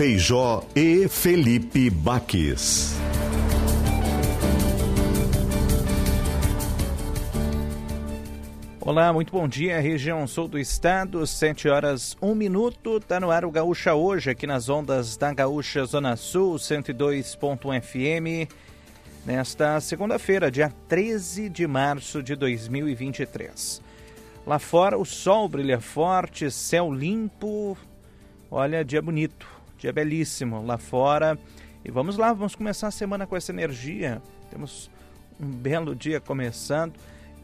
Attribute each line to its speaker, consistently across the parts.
Speaker 1: Feijó e Felipe Baques.
Speaker 2: Olá, muito bom dia, região sul do estado, 7 horas 1 minuto, tá no ar o Gaúcha hoje, aqui nas ondas da Gaúcha Zona Sul, 102.1 FM, nesta segunda-feira, dia 13 de março de 2023. Lá fora o sol brilha forte, céu limpo, Olha, dia bonito, dia belíssimo lá fora. E vamos lá, vamos começar a semana com essa energia. Temos um belo dia começando,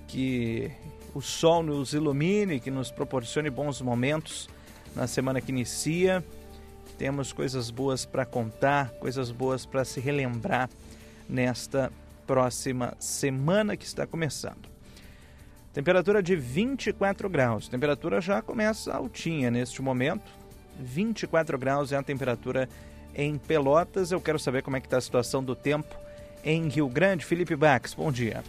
Speaker 2: que o sol nos ilumine, que nos proporcione bons momentos na semana que inicia. Temos coisas boas para contar, coisas boas para se relembrar nesta próxima semana que está começando. Temperatura de 24 graus. Temperatura já começa altinha neste momento. 24 graus é a temperatura em Pelotas. Eu quero saber como é que está a situação do tempo em Rio Grande. Felipe Bax, bom dia.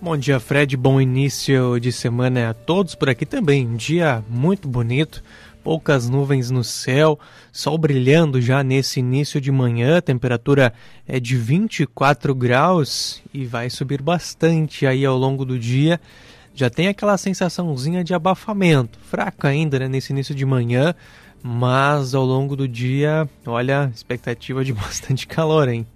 Speaker 3: Bom dia, Fred. Bom início de semana a todos por aqui também. Um dia muito bonito, poucas nuvens no céu, sol brilhando já nesse início de manhã. Temperatura é de 24 graus e vai subir bastante aí ao longo do dia. Já tem aquela sensaçãozinha de abafamento, fraca ainda né, nesse início de manhã, mas ao longo do dia, olha, expectativa de bastante calor, hein?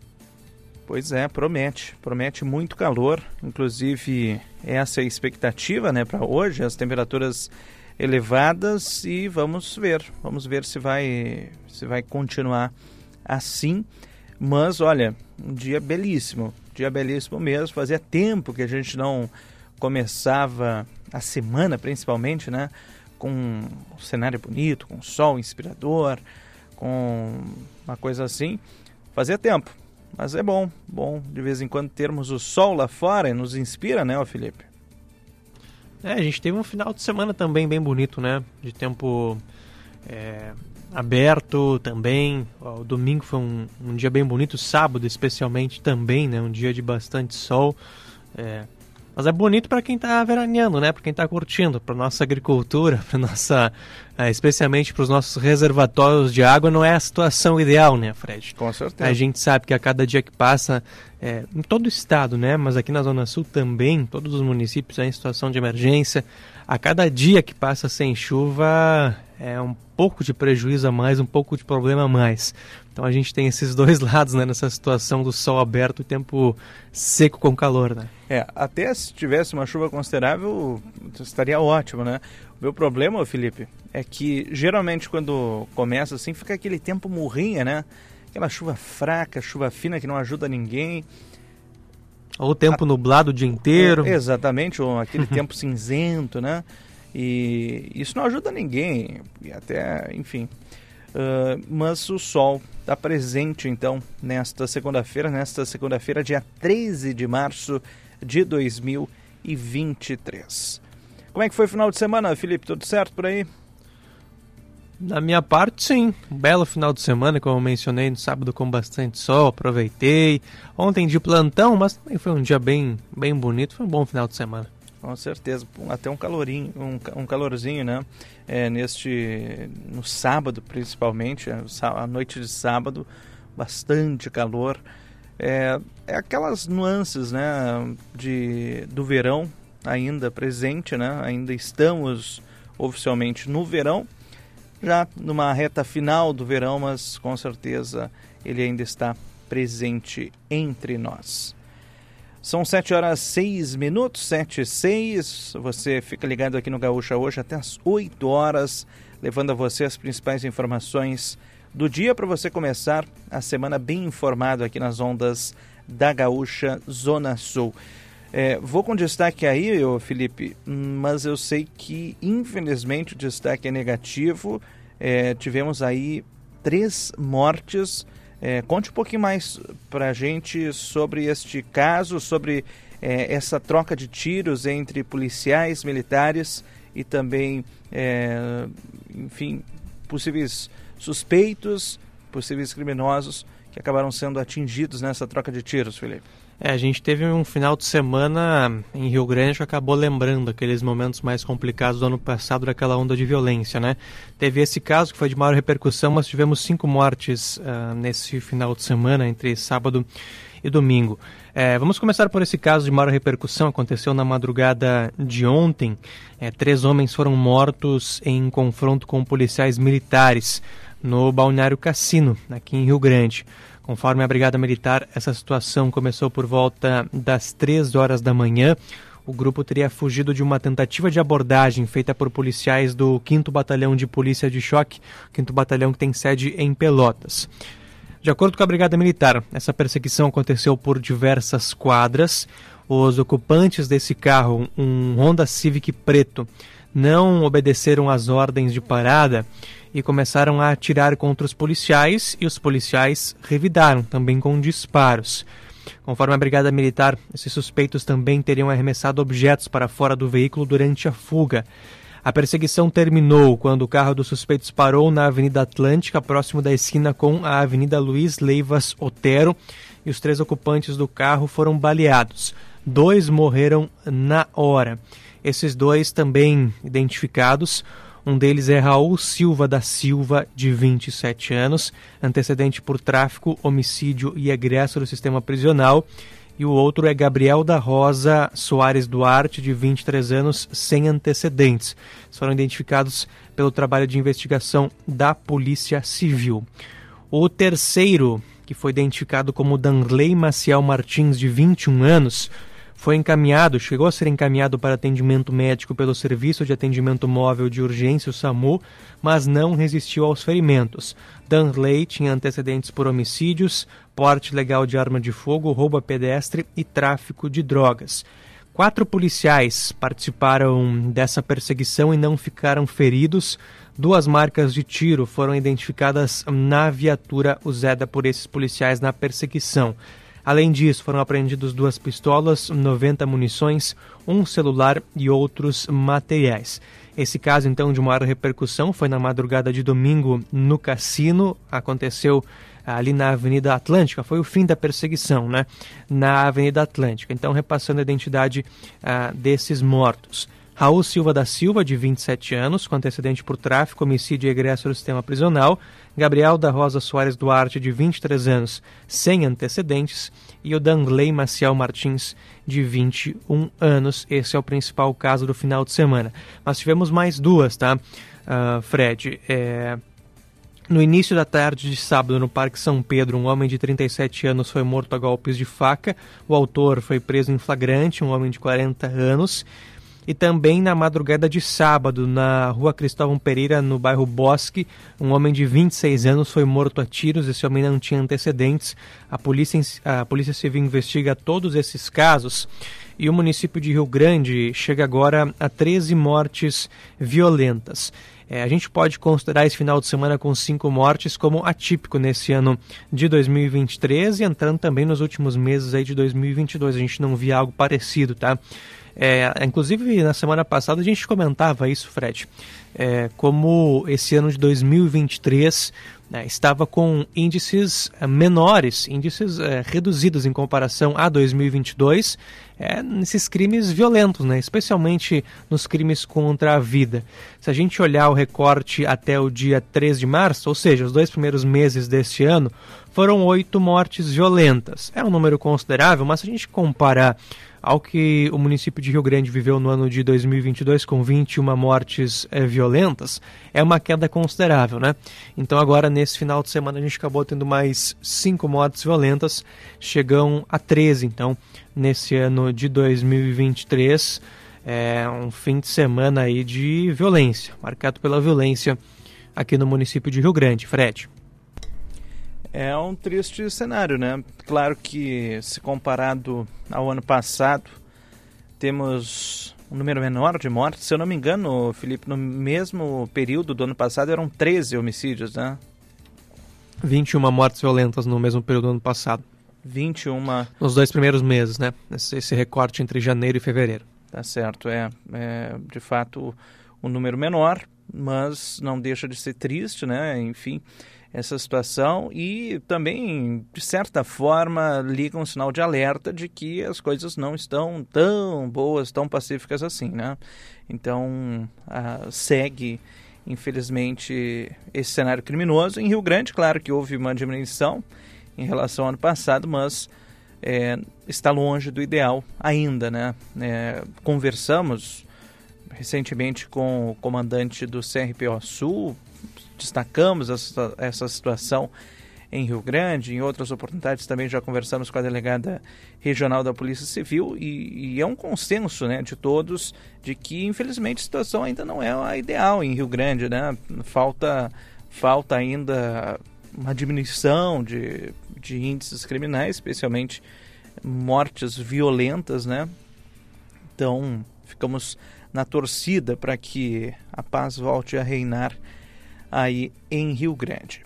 Speaker 2: Pois é, promete, promete muito calor. Inclusive, essa é a expectativa, né, para hoje, as temperaturas elevadas e vamos ver, vamos ver se vai se vai continuar assim. Mas olha, um dia belíssimo, dia belíssimo mesmo. Fazia tempo que a gente não começava a semana, principalmente, né, com um cenário bonito, com um sol inspirador, com uma coisa assim. Fazia tempo, mas é bom, bom de vez em quando termos o sol lá fora e nos inspira, né, Felipe?
Speaker 3: É, a gente teve um final de semana também bem bonito, né? De tempo é, aberto também. O domingo foi um, um, dia bem bonito, sábado especialmente também, né? Um dia de bastante sol. É, mas é bonito para quem está veraneando, né? Para quem está curtindo, para nossa agricultura, para nossa, é, especialmente para os nossos reservatórios de água, não é a situação ideal, né, Fred?
Speaker 2: Com certeza.
Speaker 3: A gente sabe que a cada dia que passa, é, em todo o estado, né? Mas aqui na Zona Sul também, todos os municípios em situação de emergência. A cada dia que passa sem chuva, é um pouco de prejuízo a mais, um pouco de problema a mais. Então a gente tem esses dois lados né, nessa situação do sol aberto e tempo seco com calor. Né?
Speaker 2: É, até se tivesse uma chuva considerável, estaria ótimo, né? O meu problema, Felipe, é que geralmente quando começa assim, fica aquele tempo morrinha, né? Aquela chuva fraca, chuva fina que não ajuda ninguém.
Speaker 3: Ou o tempo a... nublado o dia inteiro.
Speaker 2: É, exatamente, ou aquele tempo cinzento, né? E isso não ajuda ninguém, e até, enfim. Uh, mas o sol está presente então nesta segunda-feira, nesta segunda-feira, dia 13 de março de 2023. Como é que foi o final de semana, Felipe? Tudo certo por aí?
Speaker 3: Da minha parte, sim. Um belo final de semana, como eu mencionei, no sábado com bastante sol, aproveitei. Ontem de plantão, mas também foi um dia bem, bem bonito, foi um bom final de semana.
Speaker 2: Com certeza, até um calorinho, um, um calorzinho, né? É, neste, no sábado principalmente, é, a noite de sábado, bastante calor. É, é aquelas nuances, né? De, do verão ainda presente, né? Ainda estamos oficialmente no verão, já numa reta final do verão, mas com certeza ele ainda está presente entre nós. São 7 horas 6 minutos, 7 e 6. Você fica ligado aqui no Gaúcha hoje até as 8 horas, levando a você as principais informações do dia para você começar a semana bem informado aqui nas ondas da Gaúcha Zona Sul. É, vou com destaque aí, ô Felipe, mas eu sei que infelizmente o destaque é negativo. É, tivemos aí três mortes. É, conte um pouquinho mais para a gente sobre este caso, sobre é, essa troca de tiros entre policiais, militares e também, é, enfim, possíveis suspeitos, possíveis criminosos que acabaram sendo atingidos nessa troca de tiros, Felipe.
Speaker 3: É, a gente teve um final de semana em Rio Grande que acabou lembrando aqueles momentos mais complicados do ano passado daquela onda de violência, né? Teve esse caso que foi de maior repercussão, mas tivemos cinco mortes uh, nesse final de semana, entre sábado e domingo. É, vamos começar por esse caso de maior repercussão. Aconteceu na madrugada de ontem. É, três homens foram mortos em confronto com policiais militares no Balneário Cassino, aqui em Rio Grande. Conforme a Brigada Militar, essa situação começou por volta das 3 horas da manhã. O grupo teria fugido de uma tentativa de abordagem feita por policiais do 5 Batalhão de Polícia de Choque, 5 Batalhão que tem sede em Pelotas. De acordo com a Brigada Militar, essa perseguição aconteceu por diversas quadras. Os ocupantes desse carro, um Honda Civic preto, não obedeceram às ordens de parada e começaram a atirar contra os policiais e os policiais revidaram também com disparos. Conforme a Brigada Militar, esses suspeitos também teriam arremessado objetos para fora do veículo durante a fuga. A perseguição terminou quando o carro dos suspeitos parou na Avenida Atlântica, próximo da esquina com a Avenida Luiz Leivas Otero, e os três ocupantes do carro foram baleados. Dois morreram na hora. Esses dois também identificados um deles é Raul Silva da Silva, de 27 anos, antecedente por tráfico, homicídio e egresso do sistema prisional. E o outro é Gabriel da Rosa Soares Duarte, de 23 anos, sem antecedentes. Foram identificados pelo trabalho de investigação da Polícia Civil. O terceiro, que foi identificado como Danley Maciel Martins, de 21 anos, foi encaminhado, chegou a ser encaminhado para atendimento médico pelo Serviço de Atendimento Móvel de Urgência, o SAMU, mas não resistiu aos ferimentos. Danley tinha antecedentes por homicídios, porte legal de arma de fogo, roubo a pedestre e tráfico de drogas. Quatro policiais participaram dessa perseguição e não ficaram feridos. Duas marcas de tiro foram identificadas na viatura usada por esses policiais na perseguição. Além disso, foram apreendidos duas pistolas, 90 munições, um celular e outros materiais. Esse caso, então, de maior repercussão foi na madrugada de domingo no cassino. Aconteceu ali na Avenida Atlântica, foi o fim da perseguição, né? Na Avenida Atlântica. Então, repassando a identidade ah, desses mortos. Raul Silva da Silva, de 27 anos, com antecedente por tráfico, homicídio e egresso do sistema prisional. Gabriel da Rosa Soares Duarte, de 23 anos, sem antecedentes. E o Danley Maciel Martins, de 21 anos. Esse é o principal caso do final de semana. Mas tivemos mais duas, tá, uh, Fred? É... No início da tarde de sábado, no Parque São Pedro, um homem de 37 anos foi morto a golpes de faca. O autor foi preso em flagrante, um homem de 40 anos. E também na madrugada de sábado, na rua Cristóvão Pereira, no bairro Bosque, um homem de 26 anos foi morto a tiros. Esse homem não tinha antecedentes. A polícia, a polícia Civil investiga todos esses casos. E o município de Rio Grande chega agora a 13 mortes violentas. É, a gente pode considerar esse final de semana com cinco mortes como atípico nesse ano de 2023 e entrando também nos últimos meses aí de 2022. A gente não via algo parecido, tá? É, inclusive, na semana passada a gente comentava isso, Fred, é, como esse ano de 2023 né, estava com índices é, menores, índices é, reduzidos em comparação a 2022, é, nesses crimes violentos, né, especialmente nos crimes contra a vida. Se a gente olhar o recorte até o dia 3 de março, ou seja, os dois primeiros meses deste ano, foram oito mortes violentas. É um número considerável, mas se a gente comparar ao que o município de Rio Grande viveu no ano de 2022 com 21 mortes é, violentas, é uma queda considerável, né? Então agora nesse final de semana a gente acabou tendo mais cinco mortes violentas, chegam a 13, então nesse ano de 2023 é um fim de semana aí de violência, marcado pela violência aqui no município de Rio Grande, Fred.
Speaker 2: É um triste cenário, né? Claro que se comparado ao ano passado, temos um número menor de mortes. Se eu não me engano, Felipe, no mesmo período do ano passado eram 13 homicídios, né?
Speaker 4: 21 mortes violentas no mesmo período do ano passado.
Speaker 2: 21.
Speaker 4: Nos dois primeiros meses, né? Esse, esse recorte entre janeiro e fevereiro.
Speaker 2: Tá certo, é, é de fato um número menor, mas não deixa de ser triste, né? Enfim, essa situação e também, de certa forma, liga um sinal de alerta de que as coisas não estão tão boas, tão pacíficas assim, né? Então, segue, infelizmente, esse cenário criminoso. Em Rio Grande, claro que houve uma diminuição em relação ao ano passado, mas é, está longe do ideal ainda, né? É, conversamos recentemente com o comandante do CRPO Sul, destacamos essa, essa situação em Rio Grande, em outras oportunidades também já conversamos com a delegada regional da Polícia Civil e, e, é um consenso né, de todos de que infelizmente a situação ainda não é a ideal em Rio Grande, né? Falta, falta ainda uma diminuição de, de índices criminais, especialmente mortes violentas, né? Então, ficamos na torcida para que a paz volte a reinar aí em Rio Grande.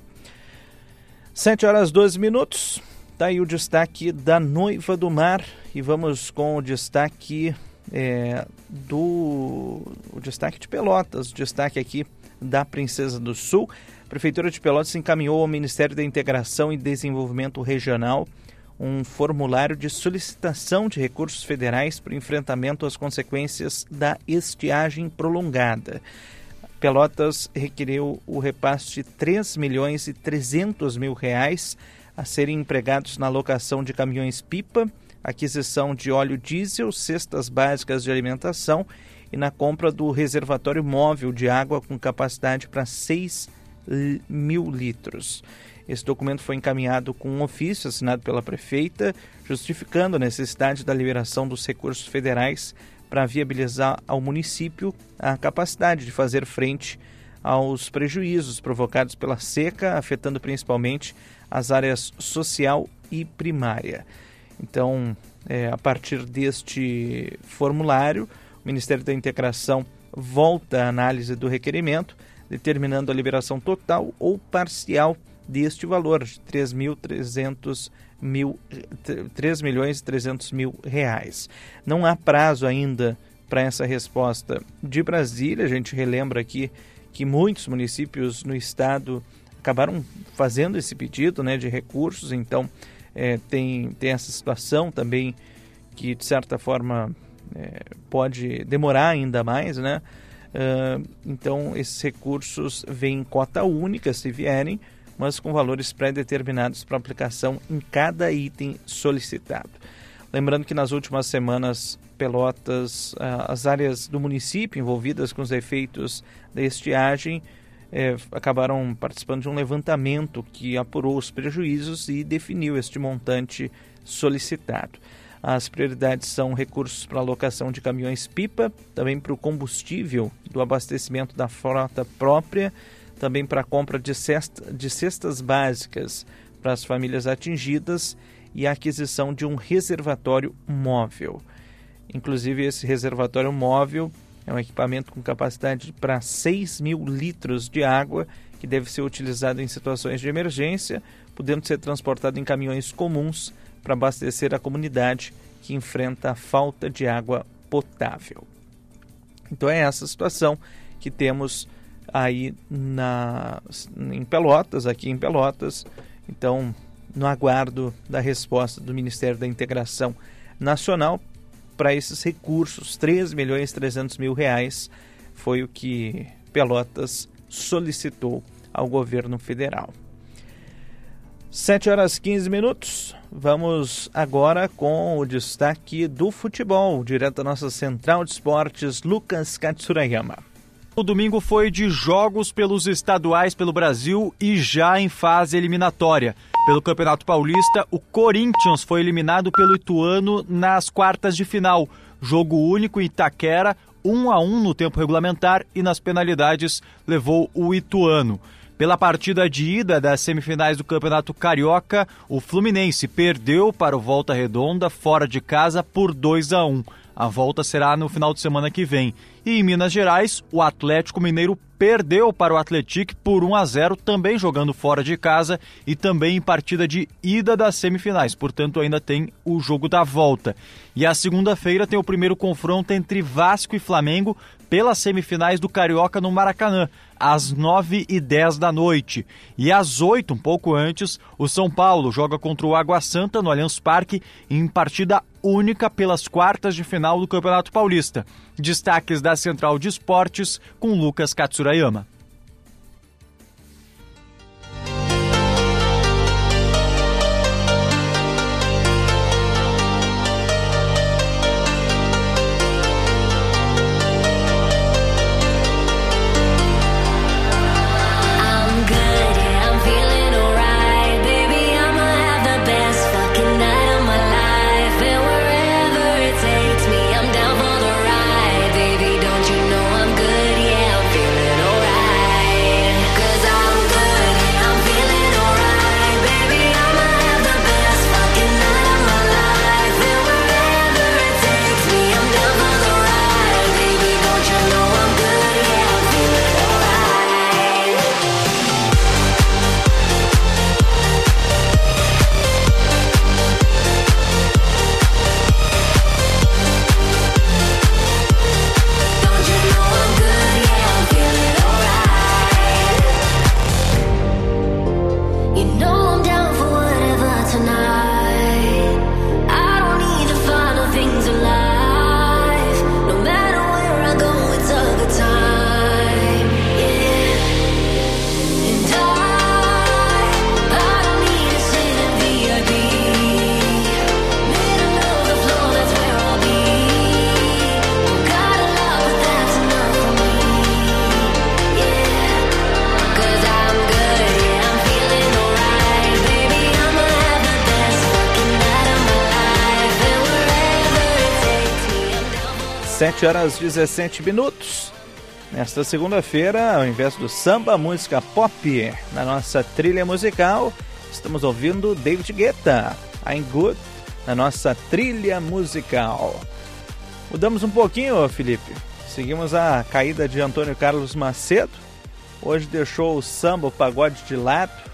Speaker 2: 7 horas 12 minutos. Tá aí o destaque da Noiva do Mar e vamos com o destaque é, do o destaque de Pelotas, o destaque aqui da Princesa do Sul. Prefeitura de Pelotas encaminhou ao Ministério da Integração e Desenvolvimento Regional um formulário de solicitação de recursos federais para o enfrentamento às consequências da estiagem prolongada. Pelotas requeriu o repasse de 3 milhões e 300 mil reais a serem empregados na locação de caminhões-pipa, aquisição de óleo diesel, cestas básicas de alimentação e na compra do reservatório móvel de água com capacidade para 6 mil litros. Esse documento foi encaminhado com um ofício assinado pela prefeita, justificando a necessidade da liberação dos recursos federais para viabilizar ao município a capacidade de fazer frente aos prejuízos provocados pela seca, afetando principalmente as áreas social e primária. Então, é, a partir deste formulário, o Ministério da Integração volta à análise do requerimento determinando a liberação total ou parcial deste valor de 3 mil 300 mil 3 milhões e 300 mil reais. Não há prazo ainda para essa resposta de Brasília. A gente relembra aqui que muitos municípios no estado acabaram fazendo esse pedido né, de recursos, então é, tem, tem essa situação também que de certa forma é, pode demorar ainda mais, né? Uh, então, esses recursos vêm em cota única, se vierem, mas com valores pré-determinados para aplicação em cada item solicitado. Lembrando que nas últimas semanas, Pelotas, uh, as áreas do município envolvidas com os efeitos da estiagem eh, acabaram participando de um levantamento que apurou os prejuízos e definiu este montante solicitado. As prioridades são recursos para alocação de caminhões-pipa, também para o combustível do abastecimento da frota própria, também para a compra de, cesta, de cestas básicas para as famílias atingidas e a aquisição de um reservatório móvel. Inclusive, esse reservatório móvel é um equipamento com capacidade para 6 mil litros de água que deve ser utilizado em situações de emergência, podendo ser transportado em caminhões comuns para abastecer a comunidade que enfrenta a falta de água potável. Então é essa situação que temos aí na, em Pelotas, aqui em Pelotas. Então, no aguardo da resposta do Ministério da Integração Nacional para esses recursos, 3 milhões e 300 mil reais foi o que Pelotas solicitou ao governo federal. 7 horas 15 minutos. Vamos agora com o destaque do futebol, direto da nossa central de esportes, Lucas Katsurayama.
Speaker 5: O domingo foi de jogos pelos estaduais pelo Brasil e já em fase eliminatória. Pelo Campeonato Paulista, o Corinthians foi eliminado pelo Ituano nas quartas de final. Jogo único em Itaquera, 1 a 1 no tempo regulamentar e nas penalidades levou o Ituano. Pela partida de ida das semifinais do Campeonato Carioca, o Fluminense perdeu para o Volta Redonda fora de casa por 2 a 1. A volta será no final de semana que vem. E em Minas Gerais, o Atlético Mineiro perdeu para o Atlético por 1 a 0, também jogando fora de casa e também em partida de ida das semifinais. Portanto, ainda tem o jogo da volta. E a segunda-feira tem o primeiro confronto entre Vasco e Flamengo pelas semifinais do Carioca no Maracanã, às 9 e 10 da noite. E às 8, um pouco antes, o São Paulo joga contra o Água Santa no Allianz Parque em partida única pelas quartas de final do Campeonato Paulista. Destaques da Central de Esportes com Lucas Katsurayama.
Speaker 2: Horas 17 minutos. Nesta segunda-feira, ao invés do samba, música pop na nossa trilha musical, estamos ouvindo David Guetta, I'm Good, na nossa trilha musical. Mudamos um pouquinho, Felipe. Seguimos a caída de Antônio Carlos Macedo. Hoje deixou o samba, o pagode de lado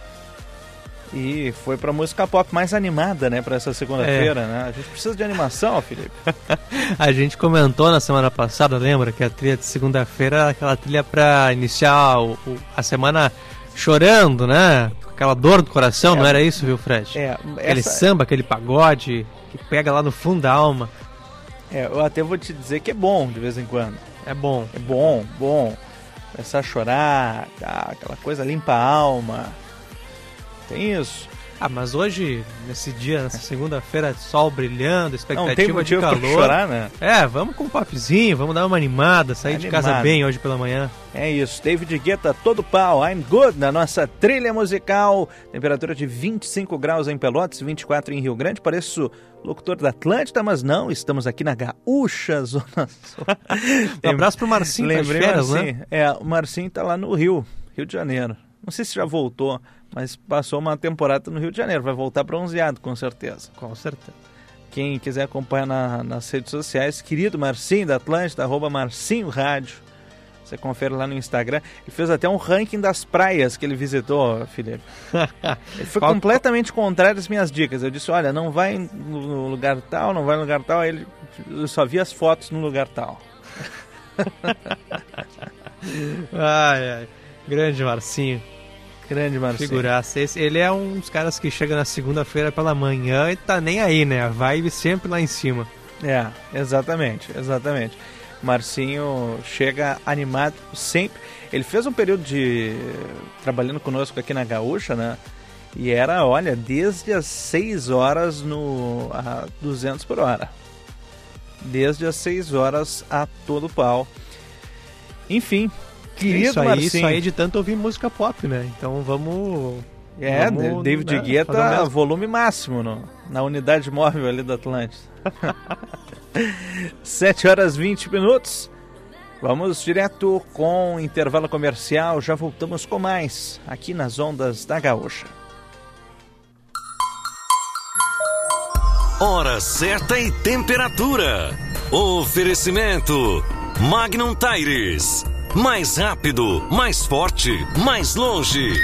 Speaker 2: e foi para música pop mais animada, né, para essa segunda-feira, é. né? A gente precisa de animação, Felipe.
Speaker 3: a gente comentou na semana passada, lembra que a trilha de segunda-feira, aquela trilha para iniciar o, o, a semana chorando, né? Aquela dor do coração, é, não era isso, viu, Fred? É, aquele essa... samba, aquele pagode que pega lá no fundo da alma.
Speaker 2: É, eu até vou te dizer que é bom de vez em quando.
Speaker 3: É bom.
Speaker 2: É bom, bom. Começar a chorar, tá, aquela coisa limpa a alma tem isso.
Speaker 3: Ah, mas hoje, nesse dia, nessa segunda-feira, sol brilhando, expectativa
Speaker 2: Não, tem motivo
Speaker 3: de calor.
Speaker 2: Pra chorar, né?
Speaker 3: É, vamos com um papozinho, vamos dar uma animada, sair Animado. de casa bem hoje pela manhã.
Speaker 2: É isso, David Guetta todo pau, I'm good na nossa trilha musical. Temperatura de 25 graus em Pelotas, 24 em Rio Grande. Pareço locutor da Atlântida, mas não, estamos aqui na Gaúcha, Zona Sul.
Speaker 3: um abraço pro Marcinho,
Speaker 2: Lembrei, férias, Marcinho. né? É, o Marcinho tá lá no Rio, Rio de Janeiro. Não sei se já voltou, mas passou uma temporada no Rio de Janeiro. Vai voltar bronzeado, com certeza.
Speaker 3: Com certeza.
Speaker 2: Quem quiser acompanhar na, nas redes sociais, querido Marcinho da Atlântida, arroba Marcinho Rádio. Você confere lá no Instagram. Ele fez até um ranking das praias que ele visitou, Felipe. ele foi completamente contrário às minhas dicas. Eu disse, olha, não vai no lugar tal, não vai no lugar tal. Aí ele eu só vi as fotos no lugar tal.
Speaker 3: ai, ai. Grande Marcinho.
Speaker 2: Grande Marcinho.
Speaker 3: Figuraça. Esse, ele é um dos caras que chega na segunda-feira pela manhã e tá nem aí, né? A vibe sempre lá em cima.
Speaker 2: É, exatamente, exatamente. Marcinho chega animado sempre. Ele fez um período de trabalhando conosco aqui na Gaúcha, né? E era, olha, desde as 6 horas no a 200 por hora. Desde as 6 horas a todo pau. Enfim,
Speaker 3: Querido isso aí, Marcinho. isso aí de tanto ouvir música pop, né? Então vamos.
Speaker 2: É, vamos, David né, Guetta, um volume máximo no, na unidade móvel ali do Atlântico. 7 horas 20 minutos. Vamos direto com intervalo comercial, já voltamos com mais aqui nas ondas da Gaúcha.
Speaker 6: Hora certa e temperatura. Oferecimento Magnum Tires. Mais rápido, mais forte, mais longe.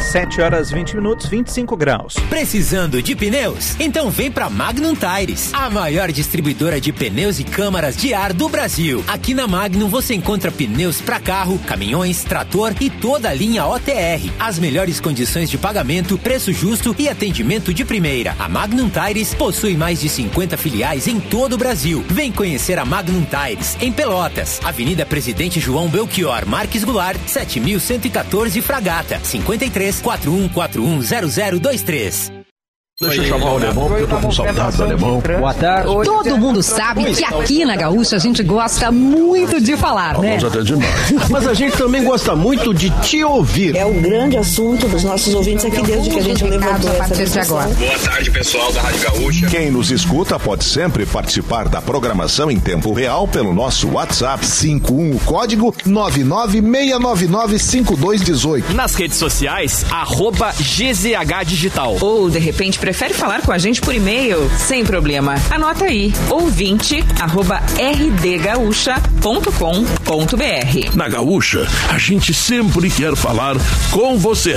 Speaker 2: 7 horas 20 minutos, 25 graus.
Speaker 7: Precisando de pneus? Então vem para Magnum Tires, a maior distribuidora de pneus e câmaras de ar do Brasil. Aqui na Magnum você encontra pneus para carro, caminhões, trator e toda a linha OTR. As melhores condições de pagamento, preço justo e atendimento de primeira. A Magnum Tires possui mais de 50 filiais em todo o Brasil. Vem conhecer a Magnum Tires em Pelotas, Avenida Presidente João Belchior Marques Goulart, 7114 Fragata, 53 41410023.
Speaker 8: Deixa eu chamar o alemão, porque eu tô com saudade do alemão.
Speaker 9: Boa tarde.
Speaker 10: Todo mundo sabe que aqui na Gaúcha a gente gosta muito de falar, né?
Speaker 8: Até demais.
Speaker 11: Mas a gente também gosta muito de te ouvir.
Speaker 12: É o grande assunto dos nossos ouvintes aqui desde que a gente levantou
Speaker 10: a partir de agora.
Speaker 13: Boa tarde, pessoal da Rádio Gaúcha.
Speaker 1: Quem nos escuta pode sempre participar da programação em tempo real pelo nosso WhatsApp 51 código 996995218.
Speaker 14: Nas redes sociais, arroba GZH Digital.
Speaker 10: Ou, de repente, prefere falar com a gente por e-mail? Sem problema. Anota aí, ouvinte, arroba rdgaúcha.com.br.
Speaker 8: Na Gaúcha, a gente sempre quer falar com você.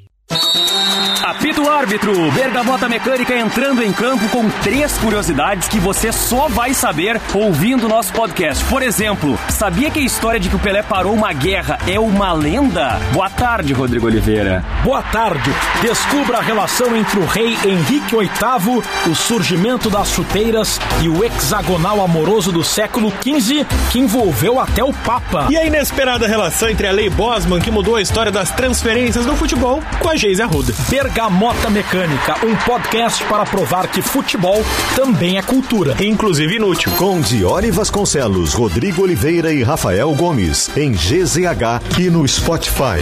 Speaker 14: Apito árbitro, Bergamota Mecânica entrando em campo com três curiosidades que você só vai saber ouvindo o nosso podcast. Por exemplo, sabia que a história de que o Pelé parou uma guerra é uma lenda? Boa tarde, Rodrigo Oliveira.
Speaker 15: Boa tarde. Descubra a relação entre o rei Henrique VIII, o surgimento das chuteiras e o hexagonal amoroso do século XV que envolveu até o Papa.
Speaker 16: E a inesperada relação entre a Lei Bosman que mudou a história das transferências no futebol com a Geise Arruda.
Speaker 15: Bergamota Mecânica, um podcast para provar que futebol também é cultura.
Speaker 16: Inclusive inútil.
Speaker 1: Com Dione Vasconcelos, Rodrigo Oliveira e Rafael Gomes, em GZH e no Spotify.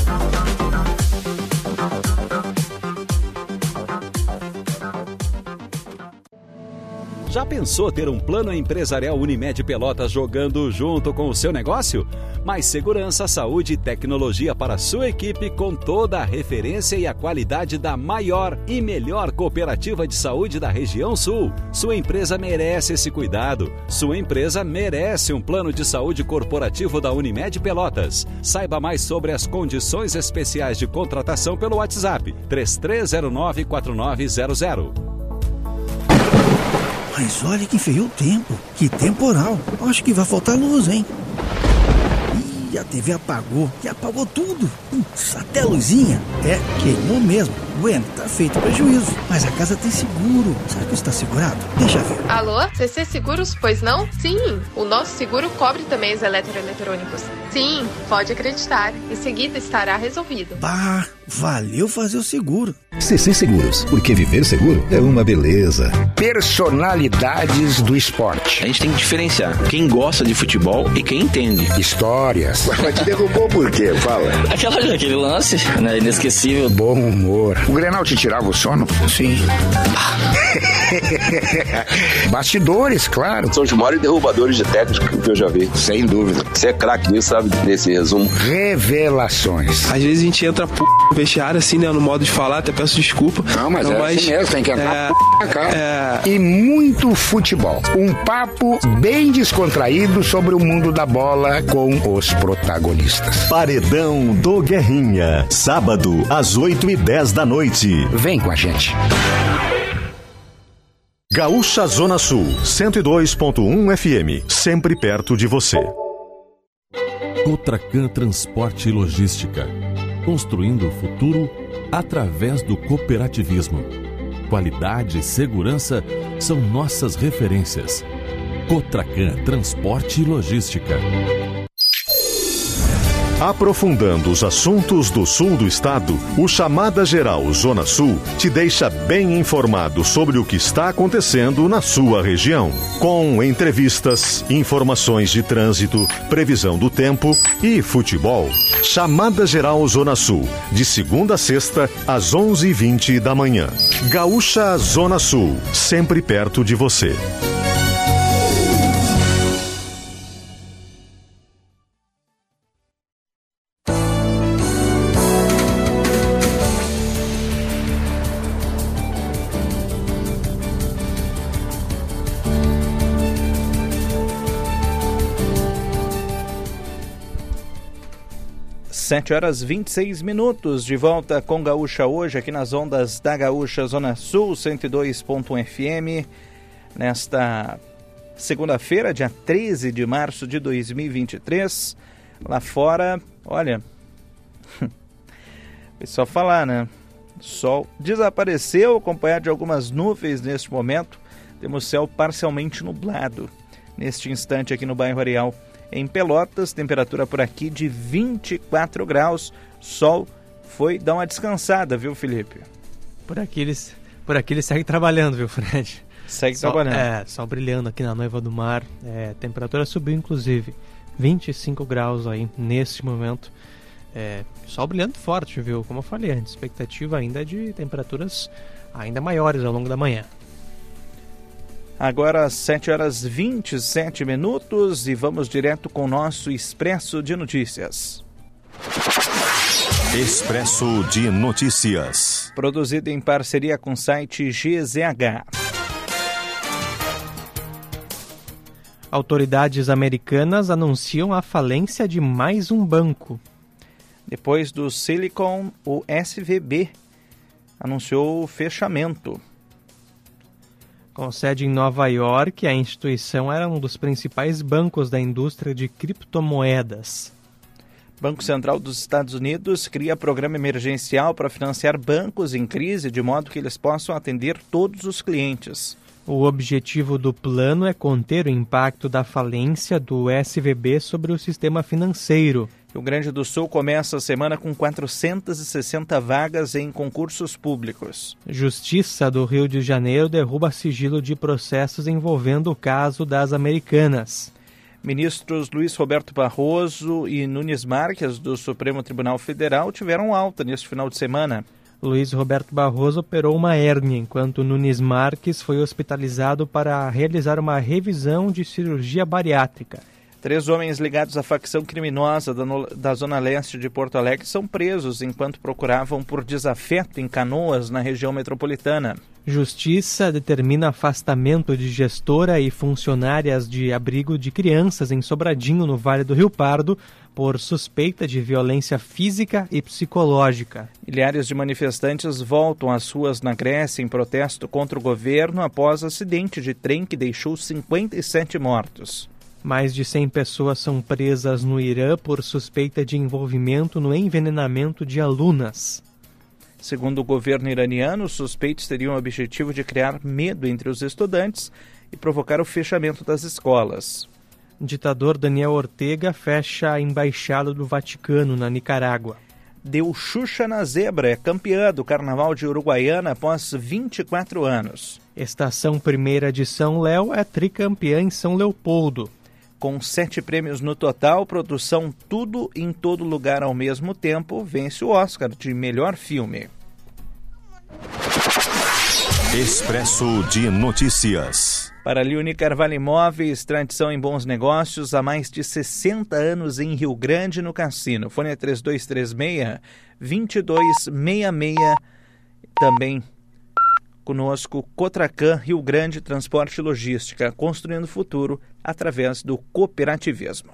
Speaker 17: Já pensou ter um plano empresarial Unimed Pelotas jogando junto com o seu negócio? Mais segurança, saúde e tecnologia para sua equipe com toda a referência e a qualidade da maior e melhor cooperativa de saúde da região sul. Sua empresa merece esse cuidado. Sua empresa merece um plano de saúde corporativo da Unimed Pelotas. Saiba mais sobre as condições especiais de contratação pelo WhatsApp 3309 4900.
Speaker 18: Mas olha que feio o tempo. Que temporal. Acho que vai faltar luz, hein? Ih, a TV apagou. E apagou tudo. Putz, até a luzinha. É, queimou mesmo. Bueno, tá feito prejuízo. Mas a casa tem seguro. Será que está segurado? Deixa ver.
Speaker 19: Alô? CC Seguros, pois não? Sim, o nosso seguro cobre também os eletroeletrônicos. Sim, pode acreditar. Em seguida estará resolvido.
Speaker 18: Bah, valeu fazer o seguro.
Speaker 20: CC Seguros, porque viver seguro é uma beleza.
Speaker 21: Personalidades do esporte.
Speaker 22: A gente tem que diferenciar quem gosta de futebol e quem entende.
Speaker 21: Histórias.
Speaker 13: Mas te derrubou por quê? Fala.
Speaker 22: Aquela, aquele lance, né? Inesquecível.
Speaker 21: Bom humor. O Grenal te tirava o sono?
Speaker 18: Sim.
Speaker 21: Bastidores, claro.
Speaker 23: São os maiores derrubadores de técnicos que eu já vi.
Speaker 21: Sem dúvida.
Speaker 23: Você é craque nisso, sabe? Nesse resumo.
Speaker 21: Revelações.
Speaker 9: Às vezes a gente entra p... vestiário, assim, né? No modo de falar, até peço desculpa.
Speaker 21: Não, mas
Speaker 9: Não,
Speaker 21: é
Speaker 9: mas-
Speaker 21: assim mesmo, tem que entrar
Speaker 9: É,
Speaker 21: p... na cara.
Speaker 9: é.
Speaker 21: E muito futebol. Um papo bem descontraído sobre o mundo da bola com os protagonistas.
Speaker 1: Paredão do Guerrinha. Sábado, às 8 e 10 da noite.
Speaker 21: Vem com a gente.
Speaker 1: Gaúcha Zona Sul, 102.1 FM. Sempre perto de você.
Speaker 24: Cotracan Transporte e Logística. Construindo o futuro através do cooperativismo. Qualidade e segurança são nossas referências. Cotracan Transporte e Logística.
Speaker 1: Aprofundando os assuntos do sul do estado, o Chamada Geral Zona Sul te deixa bem informado sobre o que está acontecendo na sua região. Com entrevistas, informações de trânsito, previsão do tempo e futebol. Chamada Geral Zona Sul, de segunda a sexta, às 11h20 da manhã. Gaúcha Zona Sul, sempre perto de você.
Speaker 2: Sete horas 26 minutos, de volta com Gaúcha hoje, aqui nas ondas da Gaúcha Zona Sul, 102.1 FM, nesta segunda-feira, dia 13 de março de 2023. Lá fora, olha, foi só falar, né? Sol desapareceu, acompanhado de algumas nuvens neste momento. Temos céu parcialmente nublado neste instante aqui no bairro Areal. Em Pelotas, temperatura por aqui de 24 graus. Sol foi dar uma descansada, viu, Felipe?
Speaker 3: Por aqui eles, por aqui eles seguem trabalhando, viu, Fred?
Speaker 2: Segue
Speaker 3: Sol-
Speaker 2: trabalhando.
Speaker 3: É, sol brilhando aqui na Noiva do Mar. É, temperatura subiu, inclusive. 25 graus aí neste momento. É, sol brilhando forte, viu? Como eu falei antes, expectativa ainda é de temperaturas ainda maiores ao longo da manhã.
Speaker 2: Agora 7 horas 27 minutos e vamos direto com o nosso Expresso de Notícias.
Speaker 1: Expresso de Notícias.
Speaker 2: Produzido em parceria com o site GZH.
Speaker 3: Autoridades americanas anunciam a falência de mais um banco.
Speaker 2: Depois do Silicon, o SVB anunciou o fechamento.
Speaker 3: Com sede em Nova York, a instituição era um dos principais bancos da indústria de criptomoedas.
Speaker 2: Banco Central dos Estados Unidos cria programa emergencial para financiar bancos em crise de modo que eles possam atender todos os clientes.
Speaker 3: O objetivo do plano é conter o impacto da falência do SVB sobre o sistema financeiro.
Speaker 2: Rio Grande do Sul começa a semana com 460 vagas em concursos públicos.
Speaker 3: Justiça do Rio de Janeiro derruba sigilo de processos envolvendo o caso das Americanas.
Speaker 2: Ministros Luiz Roberto Barroso e Nunes Marques, do Supremo Tribunal Federal, tiveram alta neste final de semana.
Speaker 3: Luiz Roberto Barroso operou uma hérnia, enquanto Nunes Marques foi hospitalizado para realizar uma revisão de cirurgia bariátrica.
Speaker 2: Três homens ligados à facção criminosa da, da Zona Leste de Porto Alegre são presos enquanto procuravam por desafeto em canoas na região metropolitana.
Speaker 3: Justiça determina afastamento de gestora e funcionárias de abrigo de crianças em Sobradinho, no Vale do Rio Pardo, por suspeita de violência física e psicológica.
Speaker 2: Milhares de manifestantes voltam às ruas na Grécia em protesto contra o governo após acidente de trem que deixou 57 mortos.
Speaker 3: Mais de 100 pessoas são presas no Irã por suspeita de envolvimento no envenenamento de alunas.
Speaker 2: Segundo o governo iraniano, os suspeitos teriam o objetivo de criar medo entre os estudantes e provocar o fechamento das escolas.
Speaker 3: Ditador Daniel Ortega fecha a embaixada do Vaticano na Nicarágua.
Speaker 2: Deu Xuxa na zebra, é campeã do Carnaval de Uruguaiana após 24 anos.
Speaker 3: Estação Primeira de São Léo é tricampeã em São Leopoldo.
Speaker 2: Com sete prêmios no total, produção Tudo em Todo Lugar ao mesmo tempo vence o Oscar de melhor filme.
Speaker 1: Expresso de Notícias.
Speaker 2: Para Liune Carvalho Imóveis, tradição em bons negócios há mais de 60 anos em Rio Grande, no Cassino. Fone é 3236-2266. Também conosco, Cotracan Rio Grande Transporte e Logística, construindo o futuro através do cooperativismo.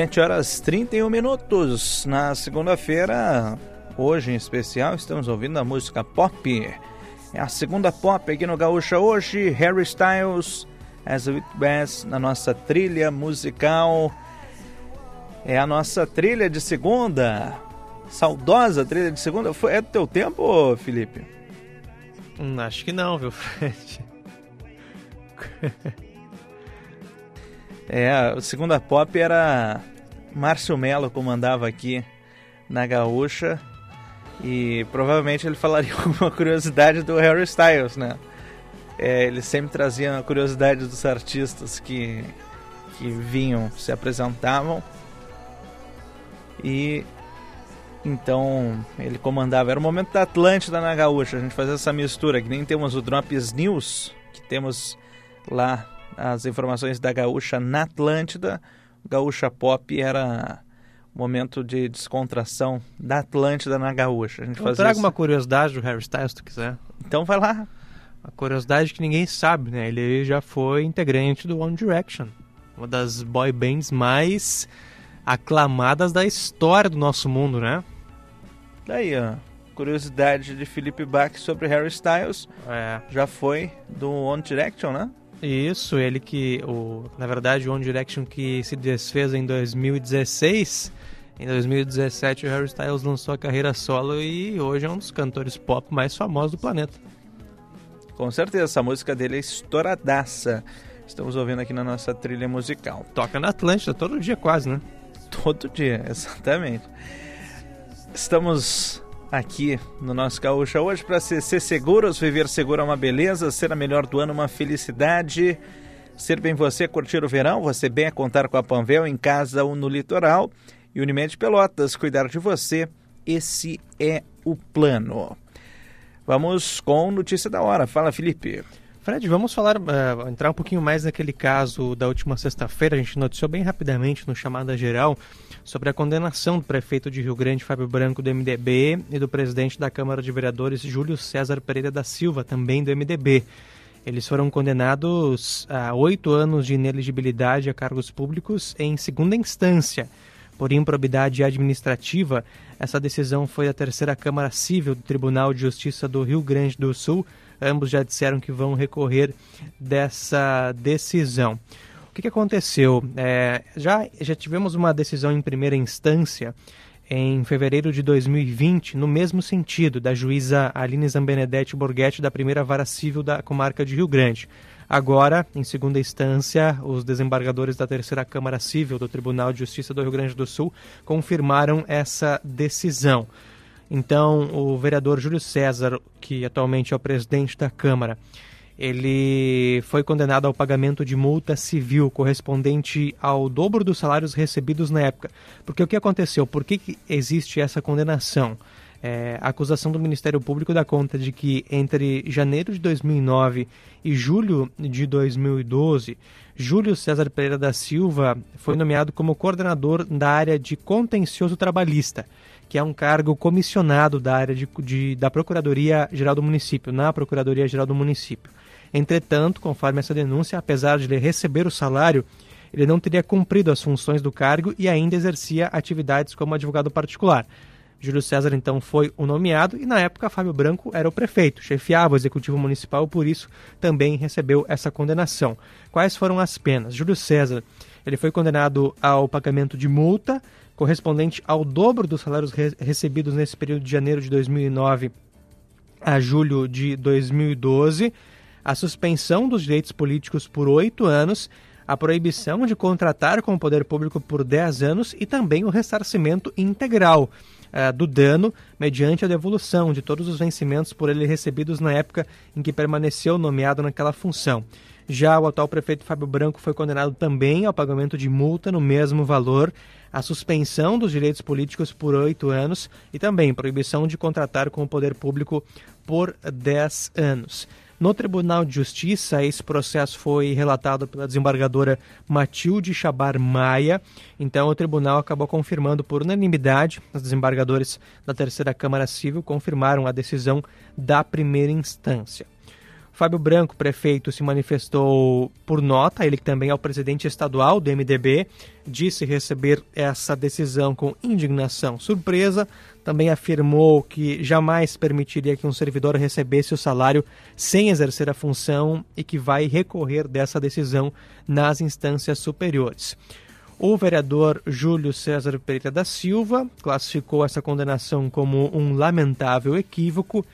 Speaker 2: Sete horas 31 minutos. Na segunda-feira, hoje em especial, estamos ouvindo a música pop. É a segunda pop aqui no Gaúcha hoje. Harry Styles, As It Best, na nossa trilha musical. É a nossa trilha de segunda. Saudosa trilha de segunda. É do teu tempo, Felipe?
Speaker 3: Hum, acho que não, viu, Fred?
Speaker 2: É, o segunda pop era Márcio Melo comandava aqui na Gaúcha e provavelmente ele falaria alguma curiosidade do Harry Styles, né? É, ele sempre trazia curiosidades dos artistas que, que vinham, se apresentavam e então ele comandava. Era o momento da Atlântida na Gaúcha, a gente fazia essa mistura, que nem temos o Drops News, que temos lá as informações da Gaúcha na Atlântida. Gaúcha Pop era momento de descontração da Atlântida na Gaúcha. A gente
Speaker 3: então, traga uma curiosidade do Harry Styles, se tu quiser.
Speaker 2: Então vai lá.
Speaker 3: Uma curiosidade que ninguém sabe, né? Ele já foi integrante do One Direction, uma das boy bands mais aclamadas da história do nosso mundo, né?
Speaker 2: Daí, ó. Curiosidade de Felipe Bach sobre Harry Styles. É. Já foi do One Direction, né?
Speaker 3: Isso, ele que, o, na verdade, o One Direction que se desfez em 2016. Em 2017, o Harry Styles lançou a carreira solo e hoje é um dos cantores pop mais famosos do planeta.
Speaker 2: Com certeza, essa música dele é estouradaça. Estamos ouvindo aqui na nossa trilha musical.
Speaker 3: Toca na Atlântida todo dia quase, né?
Speaker 2: Todo dia, exatamente. Estamos aqui no nosso Gaúcha hoje para ser, ser seguros, viver seguro é uma beleza, ser a melhor do ano uma felicidade, ser bem você, curtir o verão, você bem a contar com a Panvel em casa ou no litoral e Unimed Pelotas, cuidar de você, esse é o plano. Vamos com notícia da hora. Fala, Felipe.
Speaker 3: Fred, vamos falar, uh, entrar um pouquinho mais naquele caso da última sexta-feira. A gente noticiou bem rapidamente no chamada geral sobre a condenação do prefeito de Rio Grande, Fábio Branco, do MDB, e do presidente da Câmara de Vereadores, Júlio César Pereira da Silva, também do MDB. Eles foram condenados a oito anos de ineligibilidade a cargos públicos em segunda instância. Por improbidade administrativa, essa decisão foi da terceira Câmara Civil do Tribunal de Justiça do Rio Grande do Sul Ambos já disseram que vão recorrer dessa decisão. O que, que aconteceu? É, já, já tivemos uma decisão em primeira instância em fevereiro de 2020, no mesmo sentido, da juíza Aline Zambenedetti Borghetti, da primeira vara civil da comarca de Rio Grande. Agora, em segunda instância, os desembargadores da terceira Câmara Civil do Tribunal de Justiça do Rio Grande do Sul confirmaram essa decisão. Então, o vereador Júlio César, que atualmente é o presidente da Câmara, ele foi condenado ao pagamento de multa civil correspondente ao dobro dos salários recebidos na época. Porque o que aconteceu? Por que, que existe essa condenação? É, a acusação do Ministério Público dá conta de que entre janeiro de 2009 e julho de 2012, Júlio César Pereira da Silva foi nomeado como coordenador da área de contencioso trabalhista, que é um cargo comissionado da área de, de da Procuradoria Geral do Município, na Procuradoria Geral do Município. Entretanto, conforme essa denúncia, apesar de ele receber o salário, ele não teria cumprido as funções do cargo e ainda exercia atividades como advogado particular. Júlio César então foi o nomeado e na época Fábio Branco era o prefeito, chefiava o executivo municipal, por isso também recebeu essa condenação. Quais foram as penas? Júlio César, ele foi condenado ao pagamento de multa correspondente ao dobro dos salários re recebidos nesse período de janeiro de 2009 a julho de 2012 a suspensão dos direitos políticos por oito anos, a proibição de contratar com o poder público por dez anos e também o ressarcimento integral uh, do dano mediante a devolução de todos os vencimentos por ele recebidos na época em que permaneceu nomeado naquela função. Já o atual prefeito Fábio Branco foi condenado também ao pagamento de multa no mesmo valor, a suspensão dos direitos políticos por oito anos e também proibição de contratar com o poder público por dez anos. No Tribunal de Justiça, esse processo foi relatado pela desembargadora Matilde Chabar Maia. Então, o tribunal acabou confirmando por unanimidade. Os desembargadores da Terceira Câmara Civil confirmaram a decisão da primeira instância. Fábio Branco, prefeito, se manifestou por nota, ele também é o presidente estadual do MDB, disse receber essa decisão com indignação. Surpresa, também afirmou que jamais permitiria que um servidor recebesse o salário sem exercer a função e que vai recorrer dessa decisão nas instâncias superiores. O vereador Júlio César Pereira da Silva classificou essa condenação como um lamentável equívoco